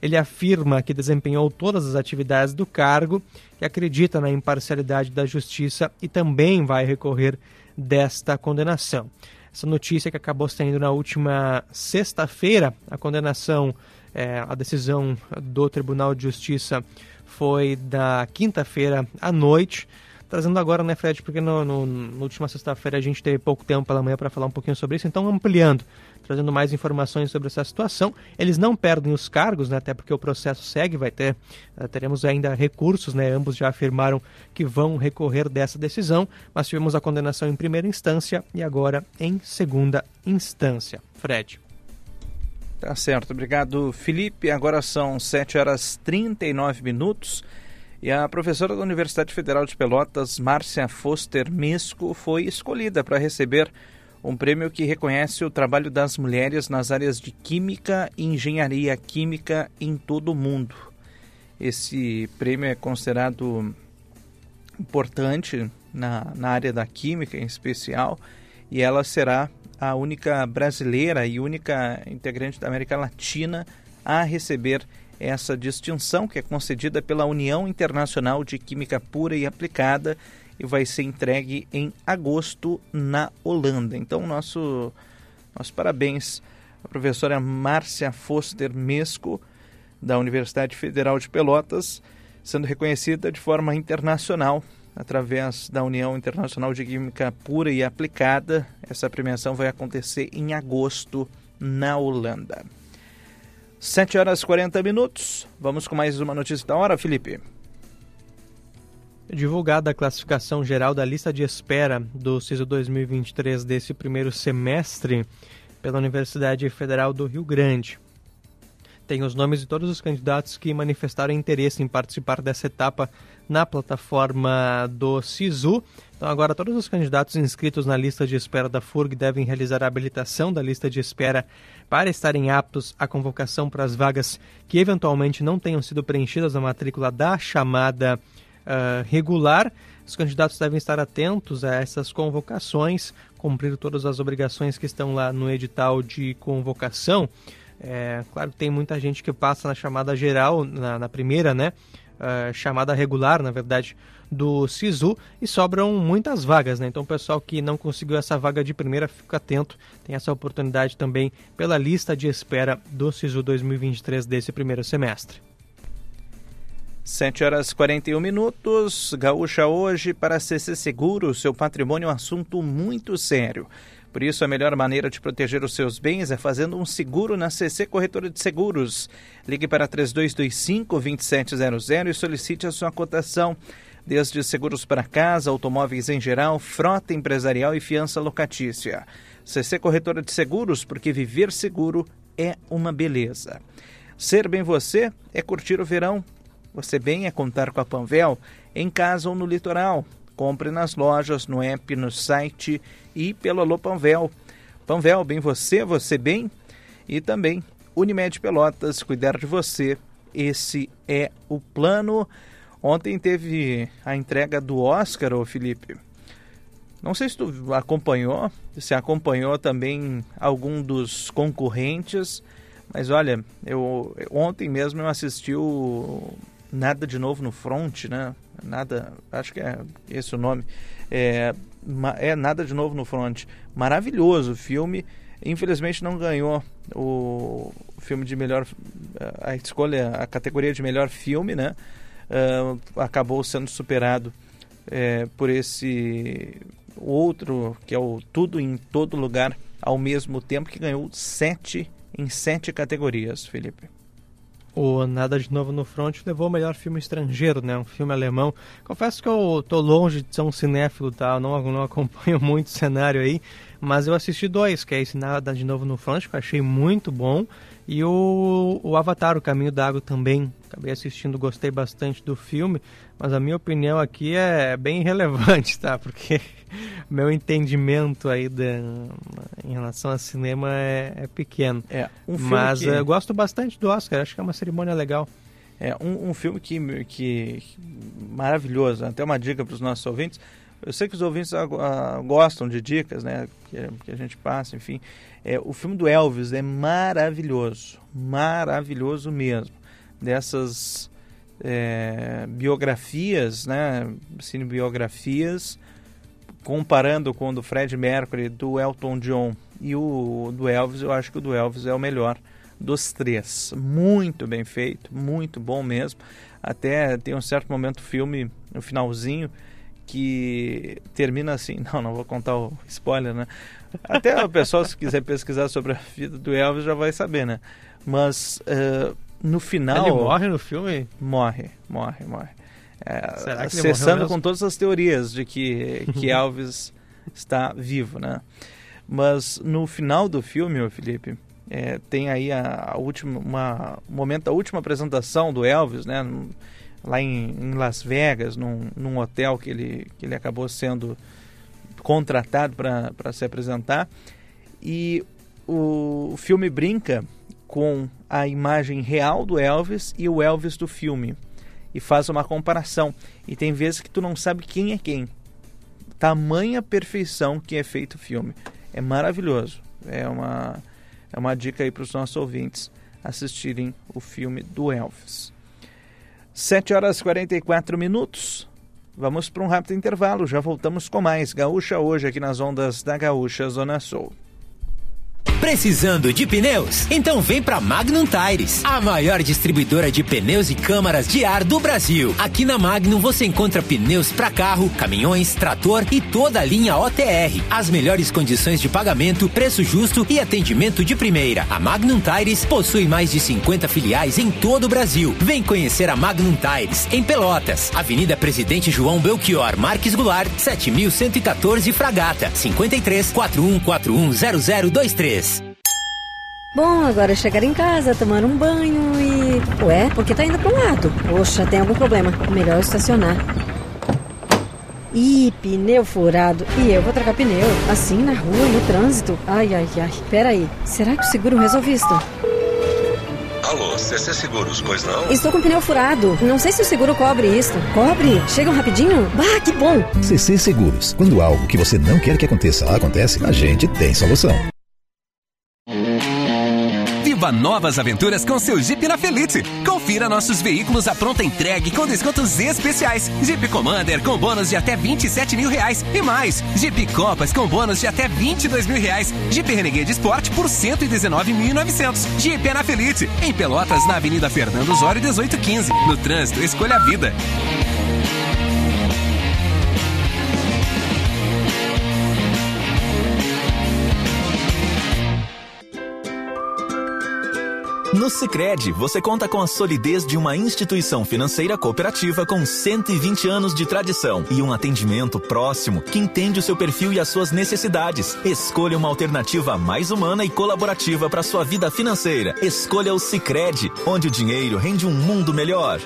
Speaker 3: ele afirma que desempenhou todas as atividades do cargo, que acredita na imparcialidade da justiça e também vai recorrer desta condenação. Essa notícia que acabou saindo na última sexta-feira, a condenação, é, a decisão do Tribunal de Justiça foi da quinta-feira à noite trazendo agora, né, Fred, porque no, última sexta-feira a gente teve pouco tempo pela manhã para falar um pouquinho sobre isso, então ampliando, trazendo mais informações sobre essa situação. Eles não perdem os cargos, né, até porque o processo segue, vai ter, uh, teremos ainda recursos, né, ambos já afirmaram que vão recorrer dessa decisão, mas tivemos a condenação em primeira instância e agora em segunda instância. Fred.
Speaker 2: Tá certo, obrigado Felipe. Agora são 7 horas 39 minutos. E a professora da Universidade Federal de Pelotas, Márcia Foster Mesco, foi escolhida para receber um prêmio que reconhece o trabalho das mulheres nas áreas de química e engenharia química em todo o mundo. Esse prêmio é considerado importante na, na área da química em especial e ela será a única brasileira e única integrante da América Latina a receber essa distinção que é concedida pela União Internacional de Química Pura e Aplicada e vai ser entregue em agosto na Holanda. Então, nosso, nosso parabéns à professora Márcia Foster Mesco, da Universidade Federal de Pelotas, sendo reconhecida de forma internacional através da União Internacional de Química Pura e Aplicada. Essa premiação vai acontecer em agosto na Holanda. 7 horas e 40 minutos. Vamos com mais uma notícia da hora, Felipe.
Speaker 3: Divulgada a classificação geral da lista de espera do CISO 2023 desse primeiro semestre pela Universidade Federal do Rio Grande. Tem os nomes de todos os candidatos que manifestaram interesse em participar dessa etapa na plataforma do SISU. Então, agora, todos os candidatos inscritos na lista de espera da FURG devem realizar a habilitação da lista de espera para estarem aptos à convocação para as vagas que eventualmente não tenham sido preenchidas na matrícula da chamada uh, regular. Os candidatos devem estar atentos a essas convocações, cumprir todas as obrigações que estão lá no edital de convocação. É, claro que tem muita gente que passa na chamada geral, na, na primeira, né? Uh, chamada regular, na verdade, do SISU e sobram muitas vagas, né? Então o pessoal que não conseguiu essa vaga de primeira, fica atento, tem essa oportunidade também pela lista de espera do SISU 2023 desse primeiro semestre.
Speaker 2: 7 horas 41 minutos. Gaúcha hoje para CC Seguro, seu patrimônio é um assunto muito sério. Por isso, a melhor maneira de proteger os seus bens é fazendo um seguro na CC Corretora de Seguros. Ligue para 3225-2700 e solicite a sua cotação. Desde seguros para casa, automóveis em geral, frota empresarial e fiança locatícia. CC Corretora de Seguros, porque viver seguro é uma beleza. Ser bem você é curtir o verão. Você bem é contar com a Panvel em casa ou no litoral. Compre nas lojas, no app, no site e pelo Alô Panvel. Panvel, bem você, você bem? E também Unimed Pelotas, cuidar de você. Esse é o plano. Ontem teve a entrega do Oscar, ô Felipe. Não sei se tu acompanhou, se acompanhou também algum dos concorrentes, mas olha, eu ontem mesmo eu assisti o Nada de Novo no Front, né? Nada, acho que é esse o nome. É, é Nada de Novo no Front. Maravilhoso filme. Infelizmente não ganhou o filme de melhor. A escolha, a categoria de melhor filme, né? Uh, acabou sendo superado é, por esse outro, que é o Tudo em Todo Lugar ao mesmo tempo, que ganhou sete em sete categorias, Felipe
Speaker 3: o Nada de Novo no Front levou o melhor filme estrangeiro, né? Um filme alemão. Confesso que eu tô longe de ser um cinéfilo, tá? Eu não, não acompanho muito o cenário aí, mas eu assisti dois, que é esse Nada de Novo no Front, que eu achei muito bom, e o, o Avatar, O Caminho da Água também. Acabei assistindo, gostei bastante do filme, mas a minha opinião aqui é bem irrelevante, tá? Porque meu entendimento aí de, em relação a cinema é, é pequeno.
Speaker 2: É, um
Speaker 3: mas
Speaker 2: que...
Speaker 3: eu gosto bastante do Oscar, acho que é uma cerimônia legal.
Speaker 2: É um, um filme que, que maravilhoso, até uma dica para os nossos ouvintes. Eu sei que os ouvintes uh, gostam de dicas, né? Que, que, a gente passa, enfim. É, o filme do Elvis é maravilhoso, maravilhoso mesmo. Dessas é, biografias, né? Cinebiografias, comparando com o do Fred Mercury, do Elton John e o do Elvis, eu acho que o do Elvis é o melhor dos três. Muito bem feito, muito bom mesmo. Até tem um certo momento do filme, no finalzinho, que termina assim. Não, não vou contar o spoiler, né? Até o pessoal, se quiser pesquisar sobre a vida do Elvis, já vai saber, né? Mas uh, no final.
Speaker 3: Ele morre no filme?
Speaker 2: Morre, morre, morre. É, Será que acessando com todas as teorias de que, que Elvis está vivo, né? Mas no final do filme, Felipe, é, tem aí a, a última, uma, um momento da última apresentação do Elvis, né? Lá em, em, Las Vegas, num, num hotel que ele, que ele acabou sendo contratado para se apresentar. E o, o filme brinca com a imagem real do Elvis e o Elvis do filme e faz uma comparação. E tem vezes que tu não sabe quem é quem. Tamanha perfeição que é feito o filme. É maravilhoso. É uma, é uma dica aí para os nossos ouvintes assistirem o filme do Elvis. 7 horas e 44 minutos. Vamos para um rápido intervalo. Já voltamos com mais Gaúcha hoje aqui nas ondas da Gaúcha Zona Sul.
Speaker 25: Precisando de pneus? Então vem para Magnum Tires, a maior distribuidora de pneus e câmaras de ar do Brasil. Aqui na Magnum você encontra pneus para carro, caminhões, trator e toda a linha OTR. As melhores condições de pagamento, preço justo e atendimento de primeira. A Magnum Tires possui mais de 50 filiais em todo o Brasil. Vem conhecer a Magnum Tires em Pelotas, Avenida Presidente João Belchior Marques Goulart, 7114 Fragata, 53 4141 0023.
Speaker 26: Bom, agora é chegar em casa, tomar um banho e. Ué, por que tá indo para um lado? Poxa, tem algum problema. Melhor estacionar. Ih, pneu furado. E eu vou trocar pneu. Assim, na rua, no trânsito. Ai, ai, ai. Pera aí. Será que o seguro resolve isso?
Speaker 27: Alô, CC Seguros, pois não?
Speaker 26: Estou com o pneu furado. Não sei se o seguro cobre isso. Cobre? Chegam rapidinho? Bah, que bom!
Speaker 20: CC Seguros. Quando algo que você não quer que aconteça acontece, a gente tem solução.
Speaker 28: Viva novas aventuras com seu Jeep na Felite. Confira nossos veículos à pronta entrega com descontos especiais. Jeep Commander com bônus de até 27 mil reais e mais. Jeep Copas com bônus de até 22 mil reais. Jeep Renegade Sport por 119.900. Jeep é na Felite. Em Pelotas, na Avenida Fernando Osório 1815. No trânsito, escolha a vida.
Speaker 29: No Sicredi, você conta com a solidez de uma instituição financeira cooperativa com 120 anos de tradição e um atendimento próximo que entende o seu perfil e as suas necessidades. Escolha uma alternativa mais humana e colaborativa para sua vida financeira. Escolha o Sicredi, onde o dinheiro rende um mundo melhor.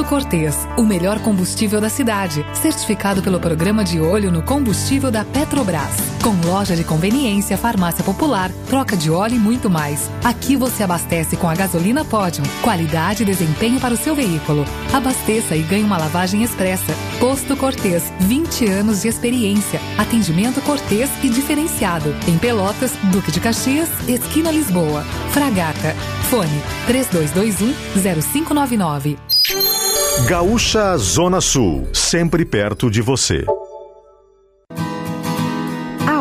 Speaker 30: Posto Cortês, o melhor combustível da cidade, certificado pelo programa de olho no combustível da Petrobras. Com loja de conveniência, farmácia popular, troca de óleo e muito mais. Aqui você abastece com a gasolina Podium, qualidade e desempenho para o seu veículo. Abasteça e ganhe uma lavagem expressa. Posto Cortês, 20 anos de experiência, atendimento cortês e diferenciado. Em Pelotas, Duque de Caxias, esquina Lisboa. Fragata. Fone 3221 0599.
Speaker 1: Gaúcha Zona Sul, sempre perto de você.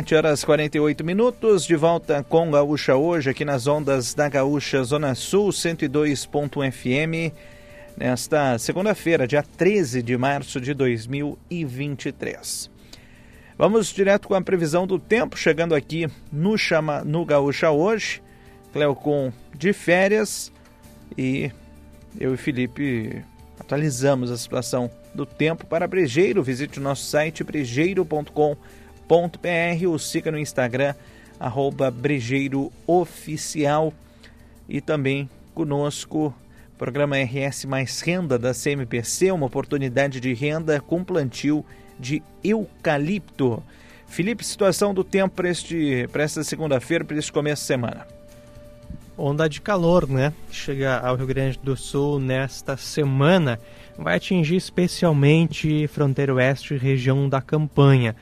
Speaker 2: Sete horas 48 minutos, de volta com Gaúcha hoje, aqui nas ondas da Gaúcha Zona Sul, 102.1 FM, nesta segunda-feira, dia 13 de março de 2023. Vamos direto com a previsão do tempo, chegando aqui no, chama, no Gaúcha hoje, Cleocon de férias e eu e Felipe atualizamos a situação do tempo para Brejeiro. Visite o nosso site brejeiro.com.br ou siga no Instagram, arroba Brejeiro Oficial. E também conosco, programa RS Mais Renda da CMPC, uma oportunidade de renda com plantio de eucalipto. Felipe, situação do tempo para esta segunda-feira, para este começo de semana
Speaker 3: onda de calor, né? Chega ao Rio Grande do Sul nesta semana, vai atingir especialmente fronteira oeste e região da campanha.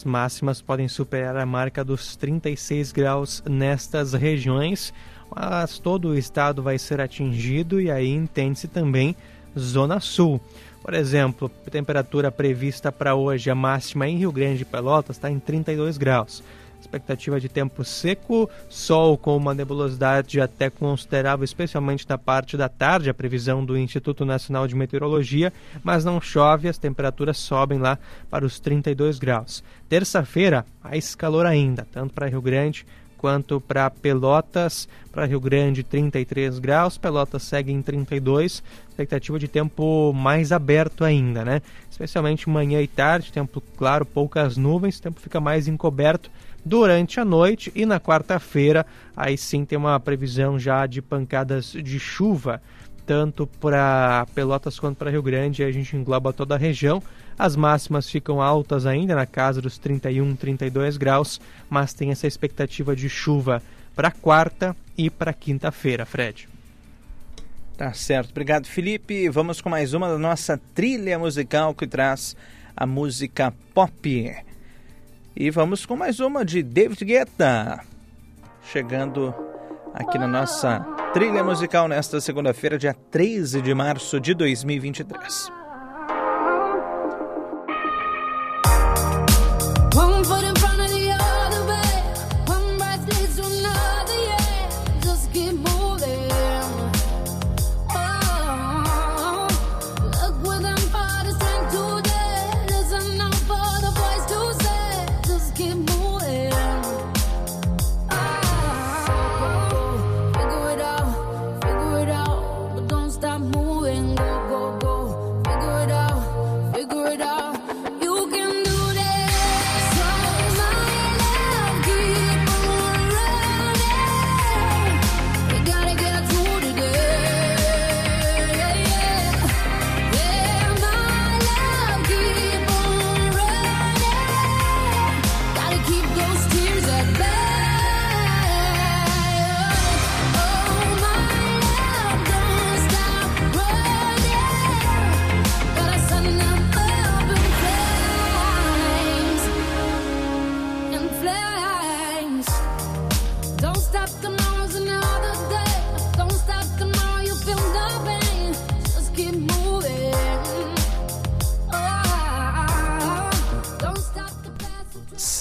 Speaker 3: As máximas podem superar a marca dos 36 graus nestas regiões, mas todo o estado vai ser atingido e aí entende-se também Zona Sul. Por exemplo, temperatura prevista para hoje, a máxima em Rio Grande e Pelotas está em 32 graus. Expectativa de tempo seco, sol com uma nebulosidade até considerável, especialmente na parte da tarde, a previsão do Instituto Nacional de Meteorologia, mas não chove, as temperaturas sobem lá para os 32 graus. Terça-feira, mais calor ainda, tanto para Rio Grande quanto para Pelotas, para Rio Grande 33 graus, Pelotas segue em 32, expectativa de tempo mais aberto ainda, né? Especialmente manhã e tarde, tempo claro, poucas nuvens, o tempo fica mais encoberto durante a noite e na quarta-feira aí sim tem uma previsão já de pancadas de chuva tanto para Pelotas quanto para Rio Grande, a gente engloba toda a região. As máximas ficam altas ainda, na casa dos 31, 32 graus, mas tem essa expectativa de chuva para quarta e para quinta-feira, Fred.
Speaker 2: Tá certo. Obrigado, Felipe. Vamos com mais uma da nossa trilha musical que traz a música pop. E vamos com mais uma de David Guetta. Chegando aqui na nossa trilha musical nesta segunda-feira, dia 13 de março de 2023.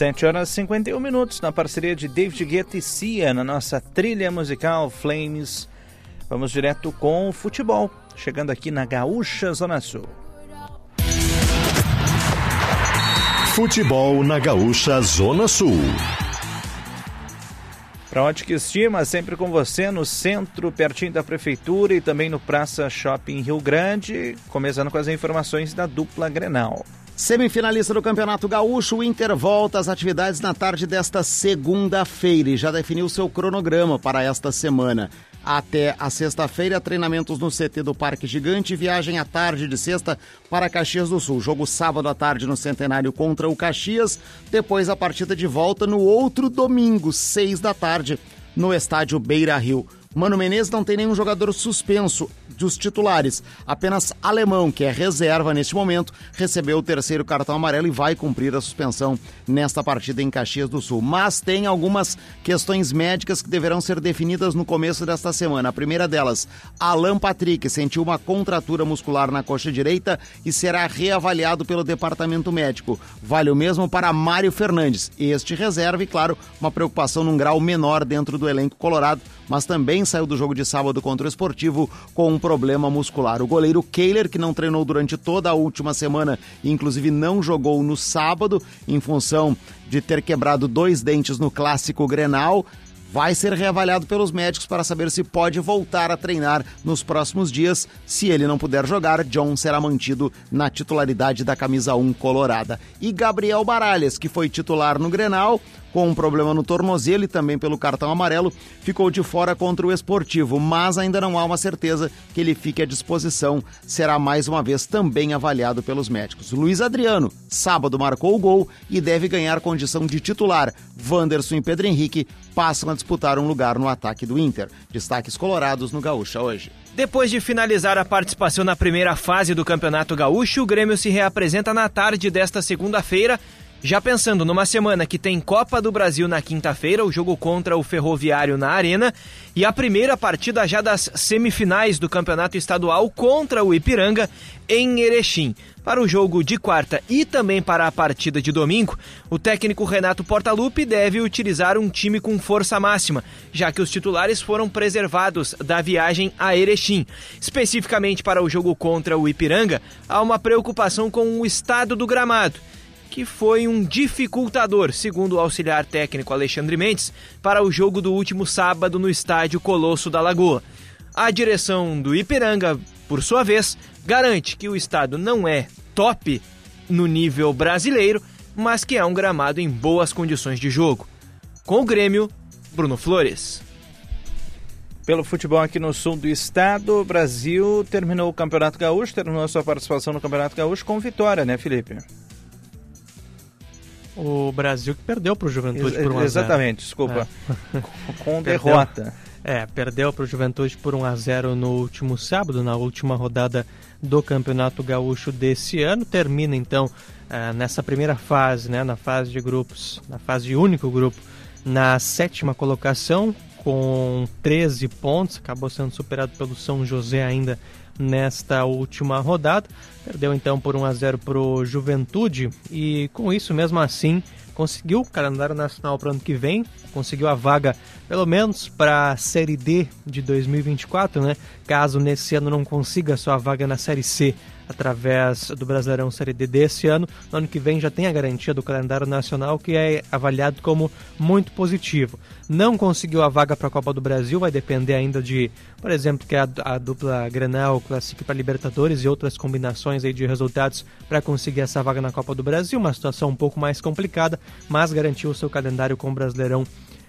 Speaker 2: Sete horas e 51 minutos na parceria de David Guetta e Cia na nossa trilha musical Flames. Vamos direto com o futebol, chegando aqui na Gaúcha Zona Sul.
Speaker 1: Futebol na Gaúcha Zona Sul.
Speaker 2: Para onde que estima, sempre com você no centro, pertinho da prefeitura e também no Praça Shopping Rio Grande, começando com as informações da dupla Grenal.
Speaker 31: Semifinalista do Campeonato Gaúcho, o Inter volta às atividades na tarde desta segunda-feira e já definiu seu cronograma para esta semana. Até a sexta-feira, treinamentos no CT do Parque Gigante, viagem à tarde de sexta para Caxias do Sul. Jogo sábado à tarde no Centenário contra o Caxias, depois a partida de volta no outro domingo, seis da tarde, no estádio Beira Rio. Mano Menezes não tem nenhum jogador suspenso dos titulares. Apenas Alemão, que é reserva neste momento, recebeu o terceiro cartão amarelo e vai cumprir a suspensão nesta partida em Caxias do Sul. Mas tem algumas questões médicas que deverão ser definidas no começo desta semana. A primeira delas, Alan Patrick sentiu uma contratura muscular na coxa direita e será reavaliado pelo departamento médico. Vale o mesmo para Mário Fernandes. Este reserva e, claro, uma preocupação num grau menor dentro do elenco colorado mas também saiu do jogo de sábado contra o Esportivo com um problema muscular. O goleiro Kehler, que não treinou durante toda a última semana e inclusive não jogou no sábado em função de ter quebrado dois dentes no clássico Grenal, vai ser reavaliado pelos médicos para saber se pode voltar a treinar nos próximos dias. Se ele não puder jogar, John será mantido na titularidade da camisa 1 colorada. E Gabriel Baralhas, que foi titular no Grenal, com um problema no tornozelo e também pelo cartão amarelo, ficou de fora contra o Esportivo, mas ainda não há uma certeza que ele fique à disposição. Será mais uma vez também avaliado pelos médicos. Luiz Adriano, sábado marcou o gol e deve ganhar condição de titular. Wanderson e Pedro Henrique passam a disputar um lugar no ataque do Inter. Destaques colorados no Gaúcha hoje.
Speaker 32: Depois de finalizar a participação na primeira fase do Campeonato Gaúcho, o Grêmio se reapresenta na tarde desta segunda-feira já pensando numa semana que tem Copa do Brasil na quinta-feira, o jogo contra o Ferroviário na Arena, e a primeira partida já das semifinais do Campeonato Estadual contra o Ipiranga em Erechim. Para o jogo de quarta e também para a partida de domingo, o técnico Renato Portaluppi deve utilizar um time com força máxima, já que os titulares foram preservados da viagem a Erechim. Especificamente para o jogo contra o Ipiranga, há uma preocupação com o estado do gramado que foi um dificultador, segundo o auxiliar técnico Alexandre Mendes, para o jogo do último sábado no estádio Colosso da Lagoa. A direção do Ipiranga, por sua vez, garante que o estado não é top no nível brasileiro, mas que é um gramado em boas condições de jogo. Com o Grêmio, Bruno Flores.
Speaker 2: pelo futebol aqui no sul do estado. O Brasil terminou o Campeonato Gaúcho, terminou a sua participação no Campeonato Gaúcho com vitória, né, Felipe?
Speaker 3: O Brasil que perdeu para o Juventude
Speaker 2: Ex
Speaker 3: por 1 a 0.
Speaker 2: Exatamente, desculpa.
Speaker 3: É.
Speaker 2: Com derrota.
Speaker 3: É, perdeu para o Juventude por 1 a 0 no último sábado, na última rodada do Campeonato Gaúcho desse ano. Termina então eh, nessa primeira fase, né, na fase de grupos, na fase de único grupo, na sétima colocação com 13 pontos, acabou sendo superado pelo São José ainda nesta última rodada. Perdeu então por 1 a 0 para o Juventude e com isso mesmo assim conseguiu o calendário nacional para o ano que vem, conseguiu a vaga pelo menos para a Série D de 2024, né? Caso nesse ano não consiga sua vaga na Série C através do Brasileirão Série D desse ano, no ano que vem já tem a garantia do calendário nacional que é avaliado como muito positivo. Não conseguiu a vaga para a Copa do Brasil, vai depender ainda de, por exemplo, que a, a dupla Grenal classifique para Libertadores e outras combinações aí de resultados para conseguir essa vaga na Copa do Brasil, uma situação um pouco mais complicada, mas garantiu o seu calendário com o Brasileirão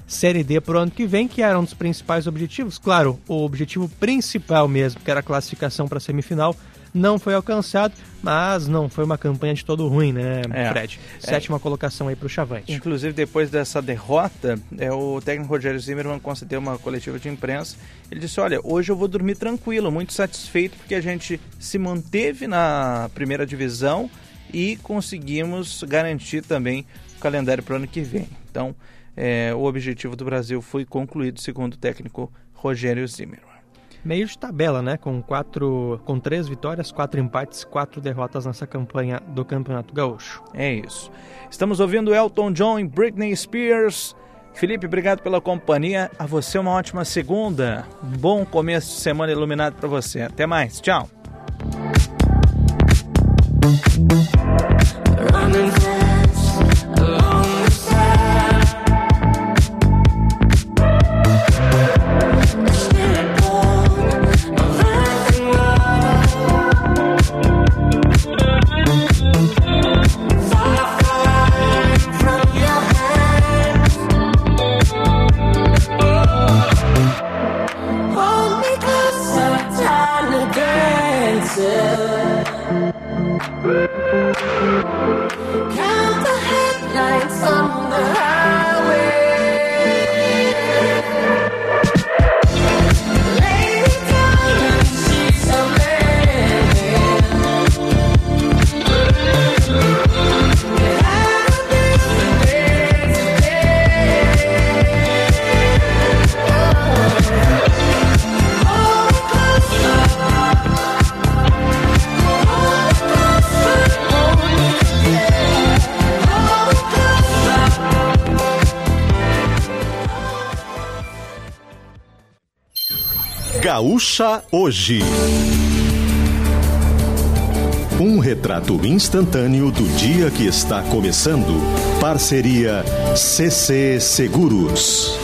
Speaker 3: Série D para o ano que vem, que era um dos principais objetivos. Claro, o objetivo principal mesmo, que era a classificação para a semifinal, não foi alcançado, mas não foi uma campanha de todo ruim, né,
Speaker 2: É.
Speaker 3: Fred? Sétima colocação aí para o Chavante.
Speaker 2: Inclusive, depois dessa derrota, é, o técnico Rogério Zimmermann concedeu uma coletiva de imprensa. Ele disse: Olha, hoje eu vou dormir tranquilo, muito satisfeito, porque a gente se manteve na primeira divisão e conseguimos garantir também o calendário para o ano que vem. Então, é, o objetivo do Brasil foi concluído, segundo o técnico Rogério Zimmermann.
Speaker 3: Meio de tabela, né? Com quatro, com três vitórias, quatro empates, quatro derrotas nessa campanha do Campeonato Gaúcho.
Speaker 2: É isso. Estamos ouvindo Elton John e Britney Spears. Felipe, obrigado pela companhia. A você uma ótima segunda. Um bom começo de semana iluminado para você. Até mais. Tchau.
Speaker 1: Gaúcha Hoje. Um retrato instantâneo do dia que está começando. Parceria CC Seguros.